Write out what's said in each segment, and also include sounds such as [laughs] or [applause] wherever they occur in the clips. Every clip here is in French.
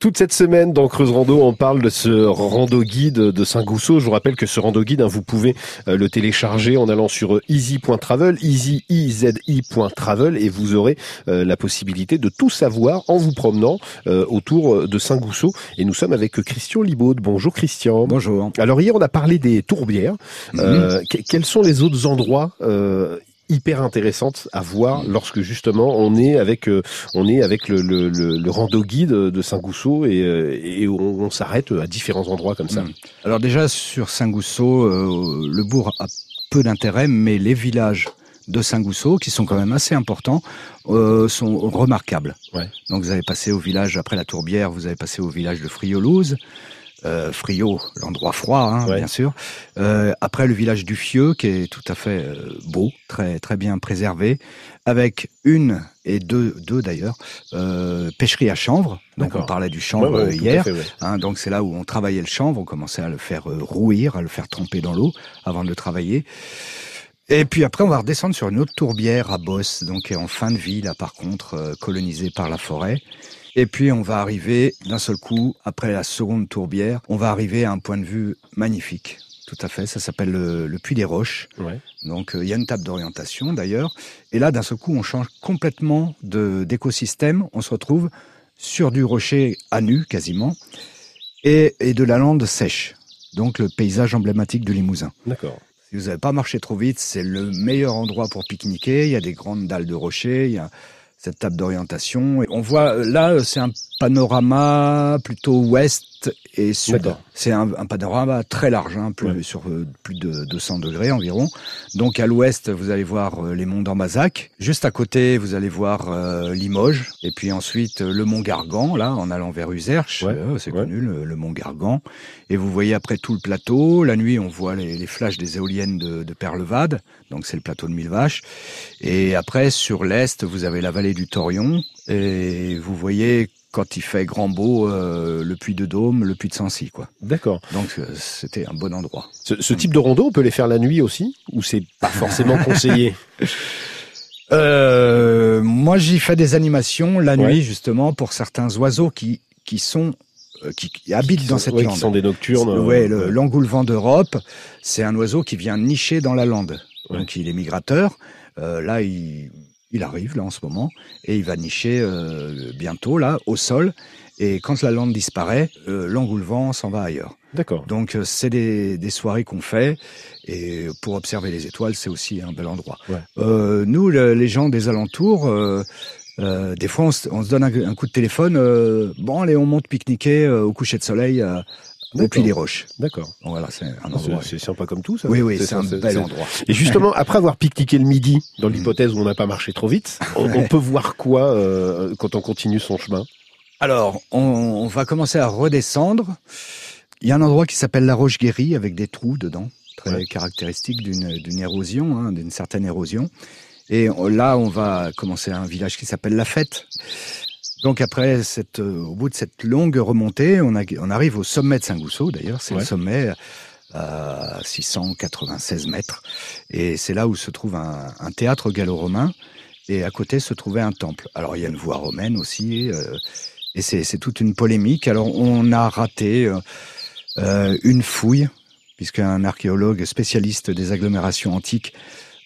Toute cette semaine dans Creuse Rando, on parle de ce rando guide de Saint-Gousseau. Je vous rappelle que ce rando guide, hein, vous pouvez euh, le télécharger en allant sur easy.travel, easy.travel et vous aurez euh, la possibilité de tout savoir en vous promenant euh, autour de Saint-Gousseau. Et nous sommes avec Christian Libaud. Bonjour Christian. Bonjour. Alors hier, on a parlé des tourbières. Mhm. quels sont les autres endroits hyper intéressante à voir lorsque justement on est avec euh, on est avec le, le, le, rando guide de Saint-Gousseau et, euh, et on, s'arrête à différents endroits comme ça. Hmm. Alors déjà sur Saint-Gousseau, euh, le bourg a peu d'intérêt, mais les villages de Saint-Gousseau, qui sont quand même assez importants, sont remarquables. Ouais. Donc vous avez passé au village, après la Tourbière, vous avez passé au village de Friolouze, euh, Frio, l'endroit froid, hein, bien sûr. Euh, après le village du Fieux, qui est tout à fait euh, beau, très très bien préservé, avec une et deux, deux d'ailleurs, euh, pêcherie à chanvre. Donc on parlait du chanvre hier. hein, donc c'est là où on travaillait le chanvre, on commençait à le faire rouir, à le faire tremper dans l'eau avant de le travailler. Et puis après, on va redescendre sur une autre tourbière à Bosse, donc en fin de vie, là par contre, colonisée par la forêt. Et puis on va arriver d'un seul coup, après la seconde tourbière, on va arriver à un point de vue magnifique. Tout à fait, ça s'appelle le, Puy des Roches. Donc euh, il y a une table d'orientation d'ailleurs. Et là, d'un seul coup, on change complètement d'écosystème. On se retrouve sur du rocher à nu quasiment et, et de la lande sèche. Donc le paysage emblématique du Limousin. D'accord. Si vous n'avez pas marché trop vite, c'est le meilleur endroit pour pique-niquer. Il y a des grandes dalles de rochers, il y a cette table d'orientation. On voit là, c'est un panorama plutôt ouest et sud. C'est un, panorama très large, hein, plus, sur euh, plus de 200 degrés environ. Donc à l'ouest, vous allez voir euh, les monts d'Ambazac. Juste à côté, vous allez voir euh, Limoges. Et puis ensuite, le mont Gargan, là, en allant vers Userche. c'est connu, le, mont Gargan. Et vous voyez après tout le plateau. La nuit, on voit les, flashs des éoliennes de, de Perlevade. Donc c'est le plateau de Mille Vaches. Et après, sur l'est, vous avez la vallée du Torion. Et vous voyez quand il fait grand beau, euh, le puits de Dôme, le puits de Sancy, quoi. D'accord. Donc euh, c'était un bon endroit. Ce, type de rondeau, on peut les faire la nuit aussi, ou c'est pas forcément conseillé? [laughs] Euh, Moi, j'y fais des animations la nuit justement pour certains oiseaux qui qui sont qui, habitent dans cette lande. Qui sont des nocturnes. Ouais, l'engoulevent d'Europe, c'est un oiseau qui vient nicher dans la lande. Donc il est migrateur. là, il il arrive là en ce moment et il va nicher euh, bientôt là au sol. Et quand la lande disparaît, euh, l'engoulevent s'en va ailleurs. D'accord. Donc euh, c'est des, des, soirées qu'on fait et pour observer les étoiles, c'est aussi un bel endroit. Euh, nous, les gens des alentours, des fois on se, donne un, coup de téléphone. bon, allez, on monte pique-niquer au coucher de soleil depuis les roches. D'accord. Voilà, c'est un endroit. C'est sympa comme tout, ça. Oui, oui, c'est un bel endroit. Et justement, après avoir pique-niqué le midi, dans l'hypothèse où on n'a pas marché trop vite, [laughs] on, peut voir quoi euh, quand on continue son chemin? Alors, on, va commencer à redescendre. Il y a un endroit qui s'appelle la Roche Guérie avec des trous dedans, très caractéristique d'une érosion, hein, d'une certaine érosion. Et là, on va commencer à un village qui s'appelle La Fête. Donc après, cette, euh, au bout de cette longue remontée, on, a, on arrive au sommet de Saint-Gousseau, d'ailleurs, c'est le sommet à 696 mètres. Et c'est là où se trouve un, un théâtre gallo-romain, et à côté se trouvait un temple. Alors il y a une voie romaine aussi, euh, et c'est toute une polémique. Alors on a raté euh, euh une fouille, puisqu'un archéologue spécialiste des agglomérations antiques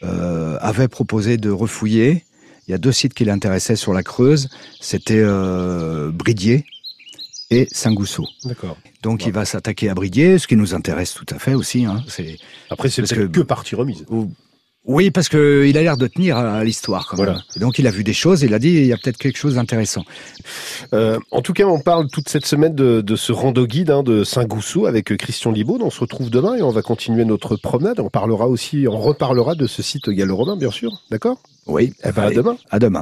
euh, avait proposé de refouiller, il y a deux sites qui l'intéressaient sur la Creuse. C'était euh, Bridier et Saint-Gousseau. D'accord. Donc il va s'attaquer à Bridier, ce qui nous intéresse tout à fait aussi. Hein. C'est après c'est que, que partie remise. Oui, parce que il a l'air de tenir à l'histoire. Voilà. donc il a vu des choses. Il a dit il y a peut-être quelque chose d'intéressant. Euh, en tout cas, on parle toute cette semaine de, de ce rando guide hein, de Saint-Gousseau avec Christian Libaud. On se retrouve demain et on va continuer notre promenade. On parlera aussi, on reparlera de ce site gallo-romain, bien sûr. D'accord? Oui. Eh ben, à demain. À demain.